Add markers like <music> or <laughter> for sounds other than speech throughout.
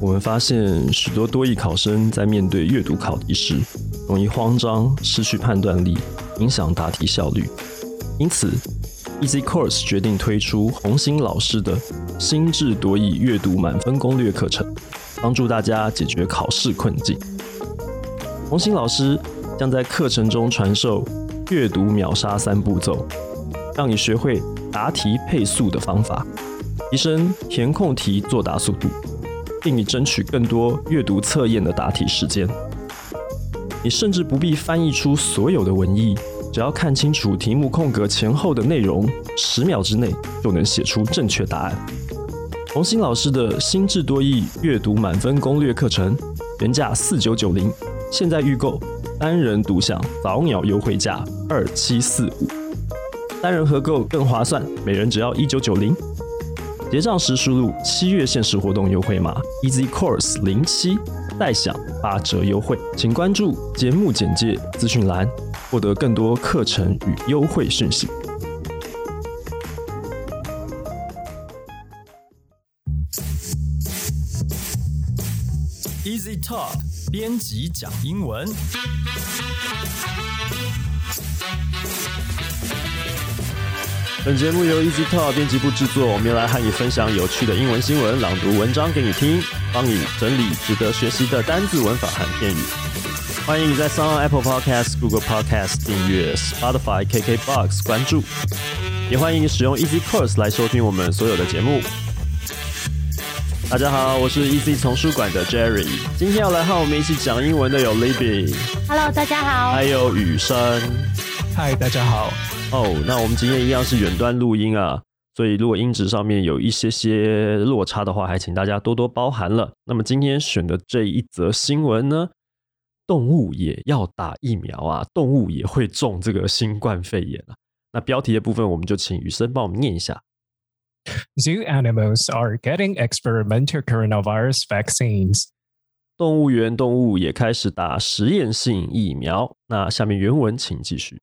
我们发现许多多益考生在面对阅读考题时，容易慌张、失去判断力，影响答题效率。因此，Easy Course 决定推出红星老师的心智多益阅读满分攻略课程，帮助大家解决考试困境。红星老师将在课程中传授阅读秒杀三步骤，让你学会答题配速的方法，提升填空题作答速度，并你争取更多阅读测验的答题时间。你甚至不必翻译出所有的文意，只要看清楚题目空格前后的内容，十秒之内就能写出正确答案。红星老师的心智多益阅读满分攻略课程，原价四九九零。现在预购，单人独享早鸟优惠价二七四五，单人合购更划算，每人只要一九九零。结账时输入七月限时活动优惠码 Easy Course 零七，再享八折优惠。请关注节目简介资讯栏，获得更多课程与优惠讯息。Easy Talk。编辑讲英文。本节目由 Easy Talk 编辑部制作，我们要来和你分享有趣的英文新闻，朗读文章给你听，帮你整理值得学习的单字、文法和片语。欢迎你在 s o n Apple Podcast、Google Podcast 订阅，Spotify、KKBox 关注，也欢迎你使用 Easy Course 来收听我们所有的节目。大家好，我是 EC 丛书馆的 Jerry。今天要来和我们一起讲英文的有 Libby，Hello，大家好。还有雨生，Hi，大家好。哦，那我们今天一样是远端录音啊，所以如果音质上面有一些些落差的话，还请大家多多包涵了。那么今天选的这一则新闻呢，动物也要打疫苗啊，动物也会中这个新冠肺炎啊。那标题的部分，我们就请雨生帮我们念一下。Zoo animals are getting experimental coronavirus vaccines. 动物园动物也开始打实验性疫苗。那下面原文请继续。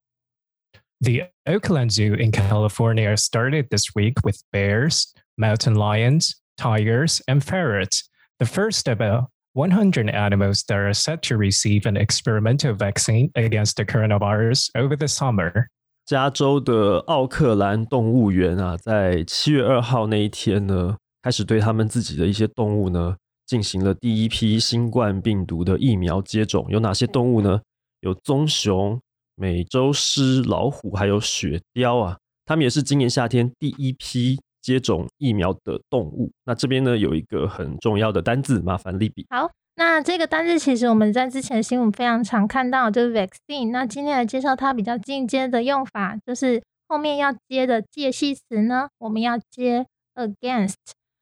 The Oakland Zoo in California started this week with bears, mountain lions, tigers, and ferrets, the first of about 100 animals that are set to receive an experimental vaccine against the coronavirus over the summer. 加州的奥克兰动物园啊，在七月二号那一天呢，开始对他们自己的一些动物呢，进行了第一批新冠病毒的疫苗接种。有哪些动物呢？有棕熊、 美洲狮、老虎，还有雪貂啊，他们也是今年夏天第一批接种疫苗的动物。那这边呢，有一个很重要的单字，麻烦利比。好。那这个单字其实我们在之前的新闻非常常看到，就是 vaccine。那今天来介绍它比较进阶的用法，就是后面要接的介系词呢，我们要接 against。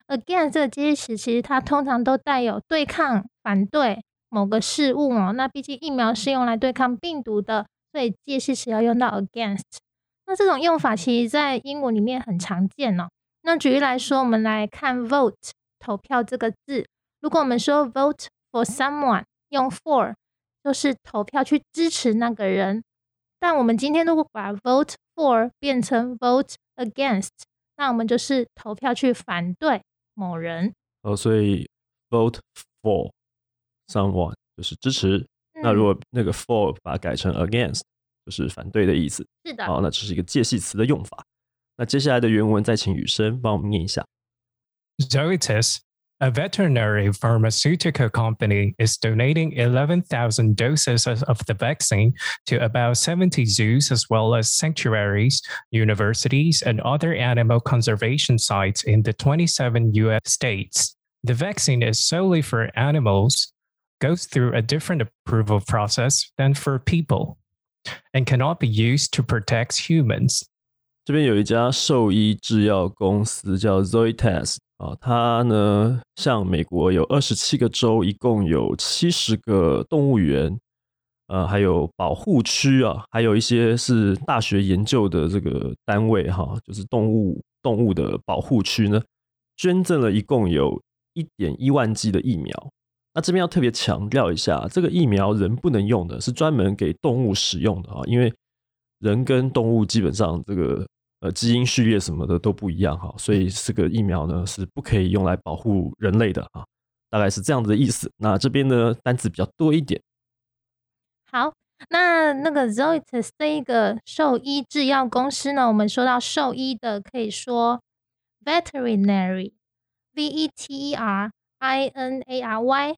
against 这个介系词其实它通常都带有对抗、反对某个事物哦。那毕竟疫苗是用来对抗病毒的，所以介系词要用到 against。那这种用法其实在英文里面很常见哦。那举例来说，我们来看 vote 投票这个字，如果我们说 vote。For someone 用 for 就是投票去支持那个人，但我们今天如果把 vote for 变成 vote against，那我们就是投票去反对某人。哦，所以 vote for someone 就是支持。那如果那个 for 把它改成 against，就是反对的意思。是的。好，那这是一个介系词的用法。那接下来的原文再请雨生帮我们念一下。Zoetis A veterinary pharmaceutical company is donating 11,000 doses of the vaccine to about 70 zoos as well as sanctuaries, universities, and other animal conservation sites in the 27 US states. The vaccine is solely for animals, goes through a different approval process than for people, and cannot be used to protect humans. 这边有一家兽医制药公司叫 Zoetis 啊，它呢，像美国有二十七个州，一共有七十个动物园，呃，还有保护区啊，还有一些是大学研究的这个单位哈，就是动物动物的保护区呢，捐赠了一共有一点一万剂的疫苗。 那这边要特别强调一下，这个疫苗人不能用的，是专门给动物使用的啊，因为人跟动物基本上这个。呃，基因序列什么的都不一样哈，所以这个疫苗呢是不可以用来保护人类的啊。大概是这样子的意思。那这边呢单词比较多一点。好，那那个 Zoetis 这一个兽医制药公司呢，我们说到兽医的，可以说 veterinary，v e t e r i n a r y，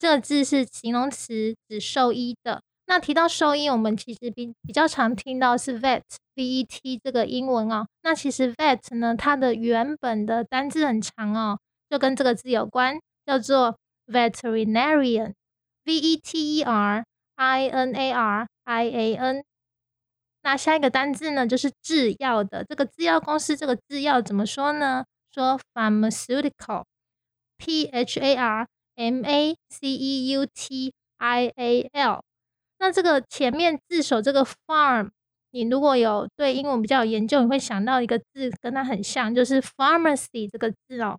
这个字是形容词，指兽医的。那提到兽医，我们其实比比较常听到是 vet，v e t 这个英文哦。那其实 vet 呢，它的原本的单字很长哦，就跟这个字有关，叫做 veterinarian，v e t e r i n a r i a n。那下一个单字呢，就是制药的。这个制药公司，这个制药怎么说呢？说 pharmaceutical，p h a r m a c e u t i a l。那这个前面字首这个 farm，你如果有对英文比较有研究，你会想到一个字跟它很像，就是 pharmacy 这个字哦。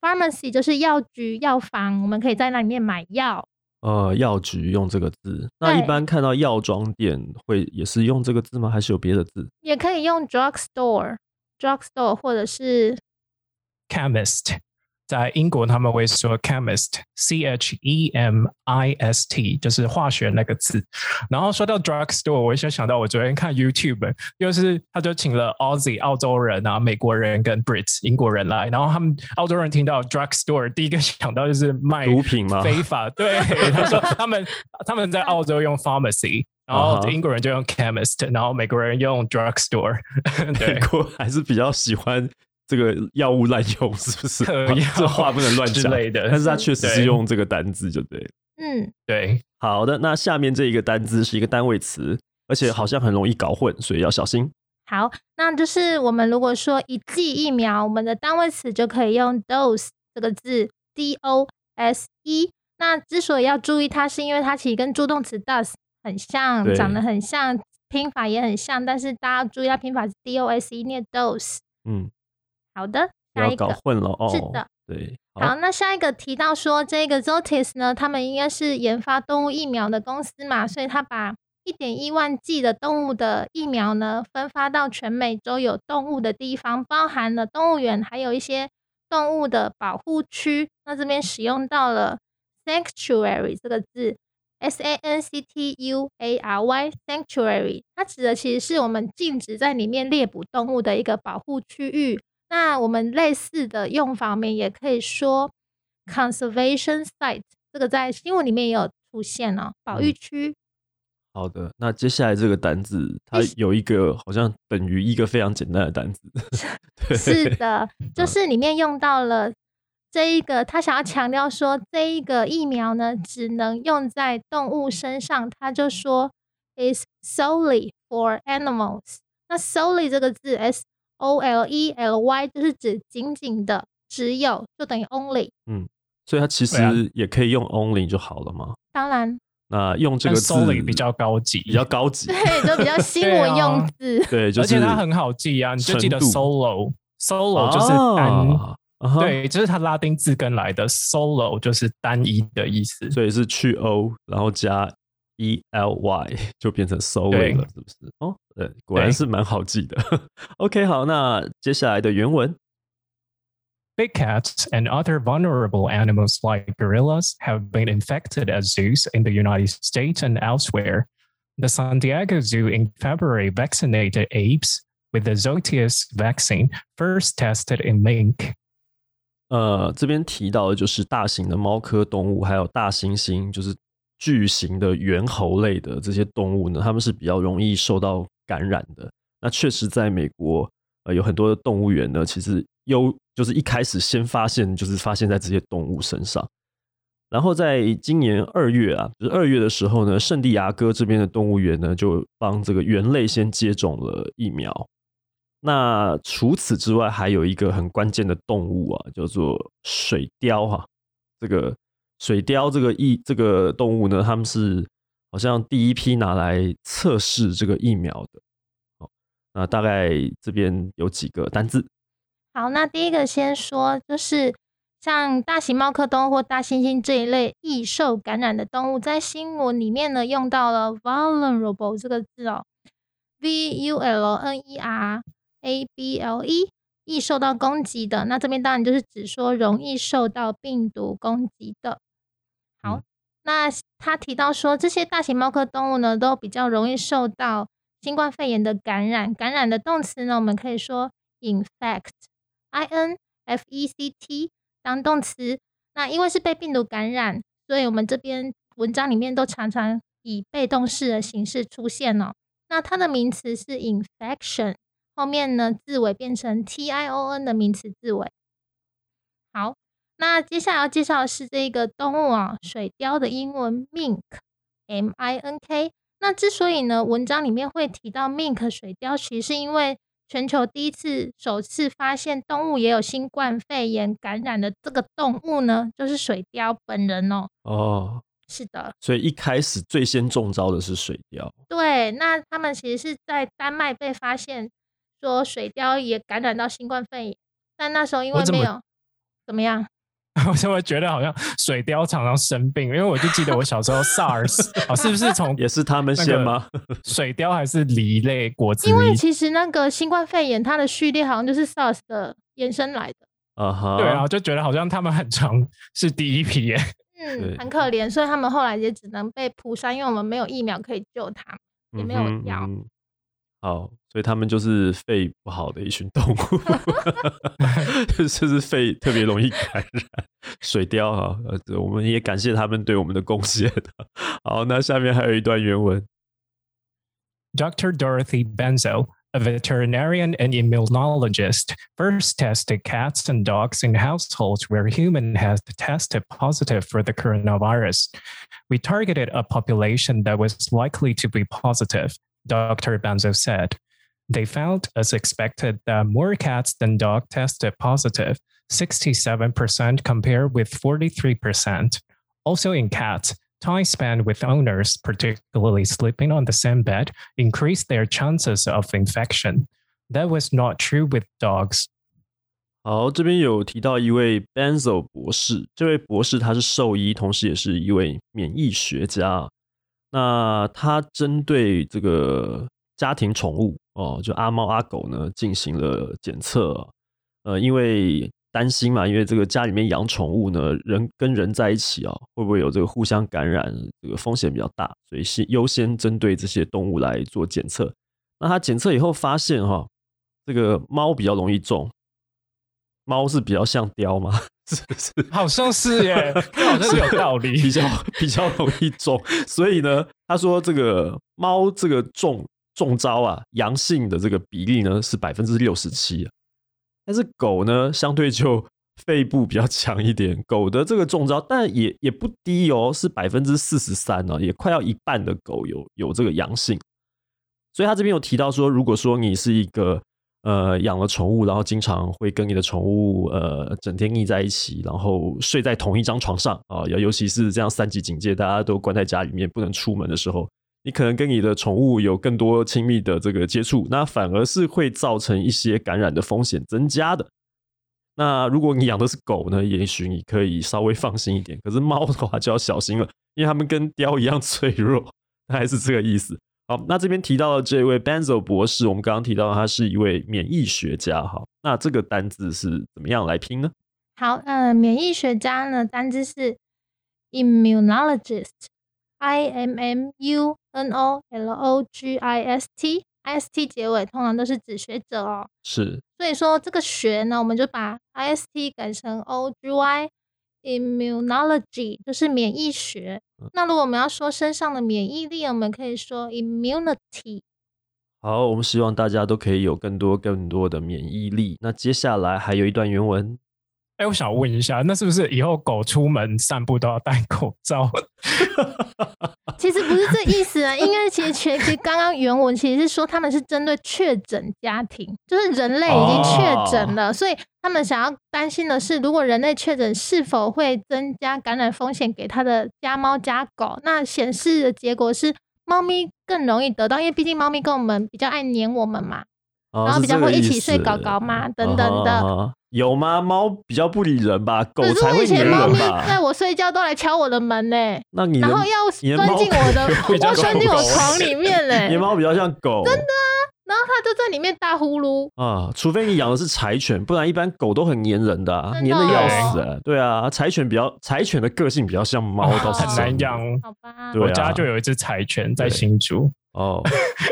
pharmacy 就是药局、药房，我们可以在那里面买药。呃，药局用这个字，那一般看到药妆店会也是用这个字吗？还是有别的字？也可以用 drug store，drug store 或者是 chemist。在英国，他们会说 chemist，c h e m i s t，就是化学那个字。然后说到 drug store，我就想到我昨天看 YouTube，又是他就请了 Aussie 澳洲人啊、美国人跟 Brits 英国人来，然后他们澳洲人听到 drug store，第一个想到就是卖毒品吗？非法。对，<laughs> 他说他们他们在澳洲用 pharmacy，然后英国人就用 chemist，然后美国人用 drug store。<laughs> 美国还是比较喜欢。这个药物滥用是不是？<laughs> 这话不能乱讲类的。但是他确实是用这个单字，就对。嗯，对。好的，那下面这一个单字是一个单位词，而且好像很容易搞混，所以要小心。好，那就是我们如果说一剂疫苗，我们的单位词就可以用 dose 这个字，d o s e。那之所以要注意它，是因为它其实跟助动词 does 很像，长得很像，拼法也很像，但是大家要注意它拼法是 d o s e，念 dose。嗯。好的，下一个搞混了哦。是的，对。好，那下一个提到说这个 Zoetis 呢，他们应该是研发动物疫苗的公司嘛，所以他把一点一万剂的动物的疫苗呢，分发到全美洲有动物的地方，包含了动物园，还有一些动物的保护区。那这边使用到了 sanctuary 这个字，S A N C T U A R Y，sanctuary，它指的其实是我们禁止在里面猎捕动物的一个保护区域。那我们类似的用法面也可以说 conservation site，这个在新闻里面也有出现哦，保育区。好的，那接下来这个单字，它有一个好像等于一个非常简单的单字。是的，就是里面用到了这一个，他想要强调说这一个疫苗呢，只能用在动物身上，他就说 is solely for animals。那 solely 这个字 s O L E L Y 就是指仅仅的，只有就等于 only。嗯，所以它其实也可以用 only 就好了嘛？当然。那用这个字比较高级，比较高级，对，就比较新闻 <laughs> 用字。对，而且它很好记啊，你就记得 solo，solo 就是单，对，就是它拉丁字根来的，solo 就是单一的意思，所以是去 o，然后加。E L Y <laughs> 就变成 solely 了，是不是？哦，对，果然是蛮好记的。OK，好，那接下来的原文。Big <laughs> cats and other vulnerable animals like gorillas have been infected at zoos in the United States and elsewhere. The San Diego Zoo in February vaccinated apes with the Zoetis vaccine, first tested in mink. 呃，这边提到的就是大型的猫科动物，还有大猩猩，就是 巨型的猿猴类的这些动物呢，它们是比较容易受到感染的。那确实，在美国，呃，有很多的动物园呢，其实优就是一开始先发现，就是发现在这些动物身上。然后在今年二月啊，就是二月的时候呢，圣地亚哥这边的动物园呢，就帮这个猿类先接种了疫苗。那除此之外，还有一个很关键的动物啊，叫做水貂哈，这个。水貂这个疫这个动物呢，他们是好像第一批拿来测试这个疫苗的。好，那大概这边有几个单字。好，那第一个先说，就是像大型猫科动物或大猩猩这一类易受感染的动物，在新闻里面呢用到了 vulnerable 这个字哦，v u l n e r a b l e 易受到攻击的。那这边当然就是指说容易受到病毒攻击的。那他提到说，这些大型猫科动物呢，都比较容易受到新冠肺炎的感染。感染的动词呢，我们可以说 infect，i n f e c t 当动词。那因为是被病毒感染，所以我们这边文章里面都常常以被动式的形式出现哦。那它的名词是 infection，后面呢字尾变成 t i o n 的名词字尾。好，那接下来要介绍的是这个动物啊，水貂的英文 mink，m i n k。那之所以呢，文章里面会提到 mink 水貂，其实是因为全球第一次、首次发现动物也有新冠肺炎感染的这个动物呢，就是水貂本人哦。哦，是的，所以一开始最先中招的是水貂。对，那他们其实是在丹麦被发现说水貂也感染到新冠肺炎，但那时候因为没有怎么样，我就会觉得好像水貂常常生病，因为我就记得我小时候 SARS <laughs> 哦，是不是从也是他们先吗？<laughs> 水貂还是梨类果子因为？其实那个新冠肺炎它的序列好像就是 SARS 的延伸来的，啊哈，对啊，就觉得好像他们很常是第一批耶。嗯，很可怜，所以他们后来也只能被扑杀，因为我们没有疫苗可以救他们，也没有药。嗯好，所以他们就是肺不好的一群动物，就是肺特别容易感染。水貂啊，呃，这我们也感谢他们对我们的贡献。好，那下面还有一段原文。 Dr. Dorothy <laughs> <laughs> Benzo, a veterinarian and immunologist, first tested cats and dogs in households where human has tested positive for the coronavirus. We targeted a population that was likely to be positive, Dr. Benzo said. They found, as expected, that more cats than dogs tested positive, 67% compared with 43%. Also in cats, time spent with owners, particularly sleeping on the same bed, increased their chances of infection. That was not true with dogs. 好，这边有提到一位 Benzo 博士，这位博士他是兽医，同时也是一位免疫学家。 那他针对这个家庭宠物哦，就阿猫阿狗呢进行了检测。呃，因为担心嘛，因为这个家里面养宠物呢，人跟人在一起啊，会不会有这个互相感染，这个风险比较大，所以先优先针对这些动物来做检测。那他检测以后发现哈、这个猫比较容易中。猫是比较像雕吗？<laughs> 是是好像是耶，<laughs> 好像是有道理。比较比较容易中，所以呢，他说这个猫这个中中招啊，阳性的这个比例呢是百分之六十七，但是狗呢相对就肺部比较强一点，狗的这个中招，但也也不低哦，是百分之四十三哦，也快要一半的狗有有这个阳性，所以他这边有提到说，如果说你是一个呃养了宠物，然后经常会跟你的宠物呃整天腻在一起，然后睡在同一张床上啊，尤、尤其是这样三级警戒，大家都关在家里面不能出门的时候，你可能跟你的宠物有更多亲密的这个接触，那反而是会造成一些感染的风险增加的。那如果你养的是狗呢，也许你可以稍微放心一点，可是猫的话就要小心了，因为它们跟雕一样脆弱，<laughs> 大概是这个意思。好，那这边提到的这位 Benzo 博士，我们刚刚提到他是一位免疫学家，哈，那这个单字是怎么样来拼呢？好，呃，免疫学家呢，单字是 immunologist，i m m u n o l o g i s t，i s t 结尾通常都是指学者哦。是所以说这个学呢，我们就把 i s t 改成 o g y，immunology 就是免疫学。那如果我们要说身上的免疫力，我们可以说 immunity。好，我们希望大家都可以有更多更多的免疫力。那接下来还有一段原文，哎，我想问一下，那是不是以后狗出门散步都要戴口罩？<laughs> 其实不是这意思啊，应该其实其实刚刚原文其实是说他们是针对确诊家庭，就是人类已经确诊了，所以他们想要担心的是，如果人类确诊是否会增加感染风险给他的家猫家狗。那显示的结果是，猫咪更容易得到，因为毕竟猫咪跟我们比较爱黏我们嘛，哦然后比较会一起睡思搞搞嘛，等等啊的。有吗？猫比较不理人吧，狗可是我以才会黏前猫咪人吧？在我睡觉都来敲我的门呢、那你然后要钻进我的，<laughs> 比较要钻进我床里面嘞、<laughs> 你的猫比较像狗，真的啊。然后它就在里面大呼噜。啊，除非你养的是柴犬，不然一般狗都很粘人的、啊，真的粘的要哦死、啊。对啊，柴犬比较柴犬的个性比较像猫，哦倒是很难养。好吧，我家就有一只柴犬在新竹。哦。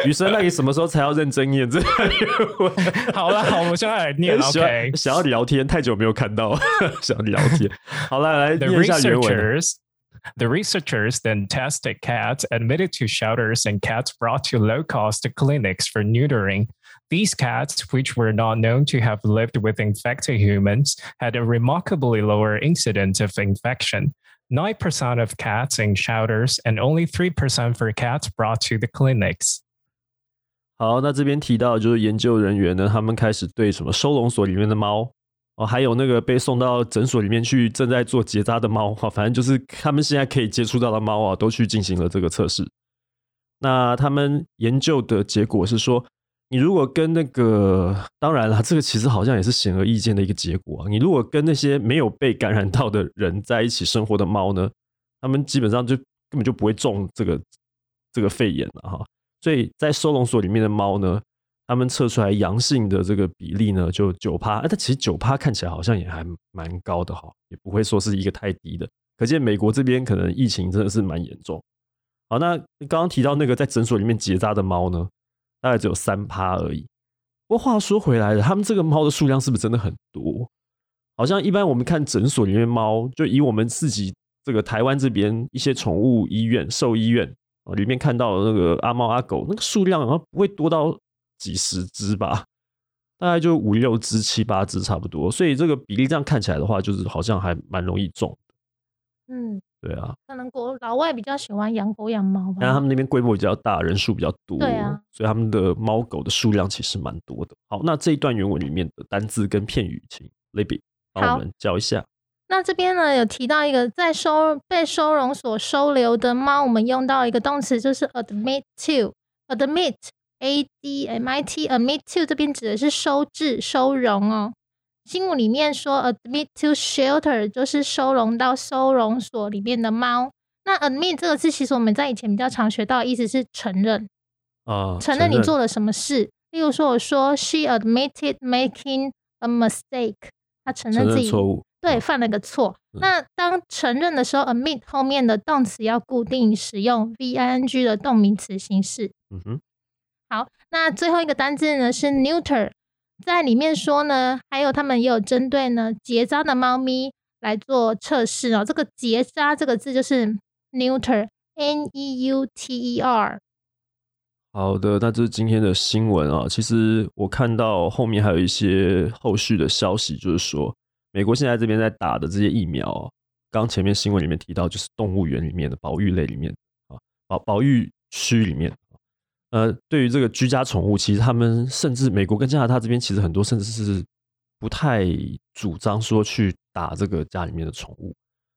雨生，那你什么时候才要认真念这个英文？好了，好，我现在来念。喜欢 OK，想要聊天，太久没有看到，想聊天。好了，来 The 念一下原文。 researchers, the researchers <laughs> <laughs> <laughs> then tested cats admitted to shelters and cats brought to low-cost clinics for neutering. These cats, which were not known to have lived with infected humans, had a remarkably lower incidence of infection. 9% of cats in shelters and only 3% for cats brought to the clinics. 好，那这边提到就是研究人员呢，他们开始对什么收容所里面的猫哦，还有那个被送到诊所里面去正在做结扎的猫哈，反正就是他们现在可以接触到的猫啊，都去进行了这个测试。那他们研究的结果是说，你如果跟那个，当然了，这个其实好像也是显而易见的一个结果啊。你如果跟那些没有被感染到的人在一起生活的猫呢，他们基本上就根本就不会中这个这个肺炎了哈。所以在收容所里面的猫呢，他们测出来阳性的这个比例呢，就九趴。哎，但其实九趴看起来好像也还蛮高的哈，也不会说是一个太低的。可见美国这边可能疫情真的是蛮严重。好，那刚刚提到那个在诊所里面结扎的猫呢，大概只有三趴而已。不过话说回来了，他们这个猫的数量是不是真的很多？好像一般我们看诊所里面猫，就以我们自己这个台湾这边一些宠物医院、兽医院啊里面看到的那个阿猫阿狗，那个数量好像不会多到几十只吧，大概就五六只、七八只差不多。所以这个比例这样看起来的话，就是好像还蛮容易中。嗯，对啊，可能国老外比较喜欢养狗养猫吧。但他们那边规模比较大，人数比较多，对啊，所以他们的猫狗的数量其实蛮多的。好，那这一段原文里面的单字跟片语，请 Libby 帮我们教一下。那这边呢有提到一个在收被收容所收留的猫，我们用到一个动词就是 admit to，admit a d m i t admit to 这边指的是收治收容哦。新闻里面说 admit to shelter 就是收容到收容所里面的猫。那 admit 这个字其实我们在以前比较常学到的意思是承认，啊，承认你做了什么事。例如说，我说 she admitted making a mistake，她承承认自己认错误，对，犯了个错。嗯那当承认的时候，admit 后面的动词要固定使用 v i n g 的动名词形式。嗯哼，好，那最后一个单字呢是 neuter，在里面说呢，还有他们也有针对呢结扎的猫咪来做测试哦。这个结扎这个字就是 neuter，n e u t e r。好的，那这是今天的新闻啊。其实我看到后面还有一些后续的消息，就是说美国现在这边在打的这些疫苗啊，刚前面新闻里面提到，就是动物园里面的保育类里面啊，保保育区里面，呃，对于这个居家宠物，其实他们甚至美国跟加拿大这边其实很多甚至是不太主张说去打这个家里面的宠物。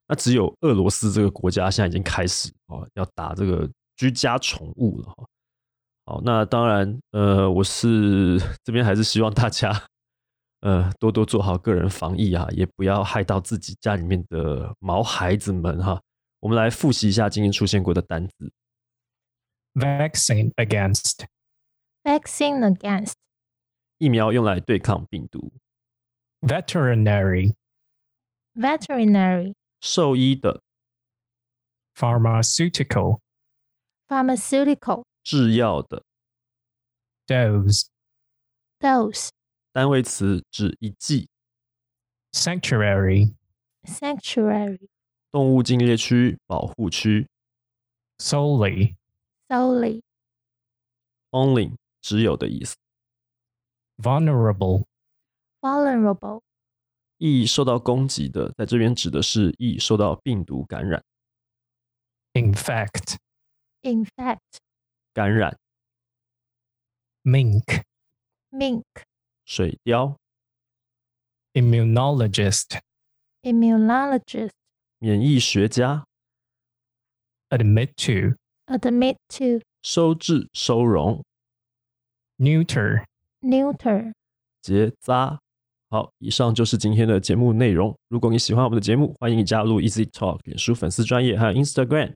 那只有俄罗斯这个国家现在已经开始哦，要打这个居家宠物了哈。好，那当然，呃，我是 <laughs> 这边还是希望大家，呃，多多做好个人防疫啊，也不要害到自己家里面的毛孩子们哈。我们来复习一下今天出现过的单子：Vaccine against. vaccine against 疫苗用来对抗病毒， Veterinary. veterinary 兽医的、 Pharmaceutical. pharmaceutical 制药的， Dose. dose 单位词指一剂， Sanctuary. sanctuary 动物禁猎区、保护区 Solely. solely ，only 只有的意思。 Vulnerable. vulnerable 易受到攻击的，在这边指的是易受到病毒感染、 Infect. infect 感染、 Mink. mink 水貂、 Immunologist. immunologist 免疫学家、 Admit to. admit to 收治、收容、Neuter. neuter 结扎。好，以上就是今天的节目内容。如果你喜欢我们的节目，欢迎你加入 Easy Talk 脸书粉丝专业还有 Instagram。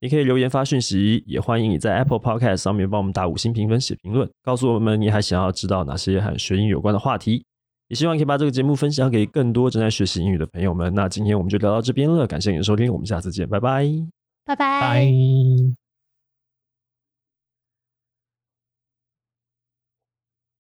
你可以留言发讯息，也欢迎你在 Apple Podcast 上面帮我们打五星评分、写评论，告诉我们你还想要知道哪些和学英语有关的话题。也希望可以把这个节目分享给更多正在学习英语的朋友们。那今天我们就聊到这边了，感谢你的收听，我们下次见，拜拜。拜拜。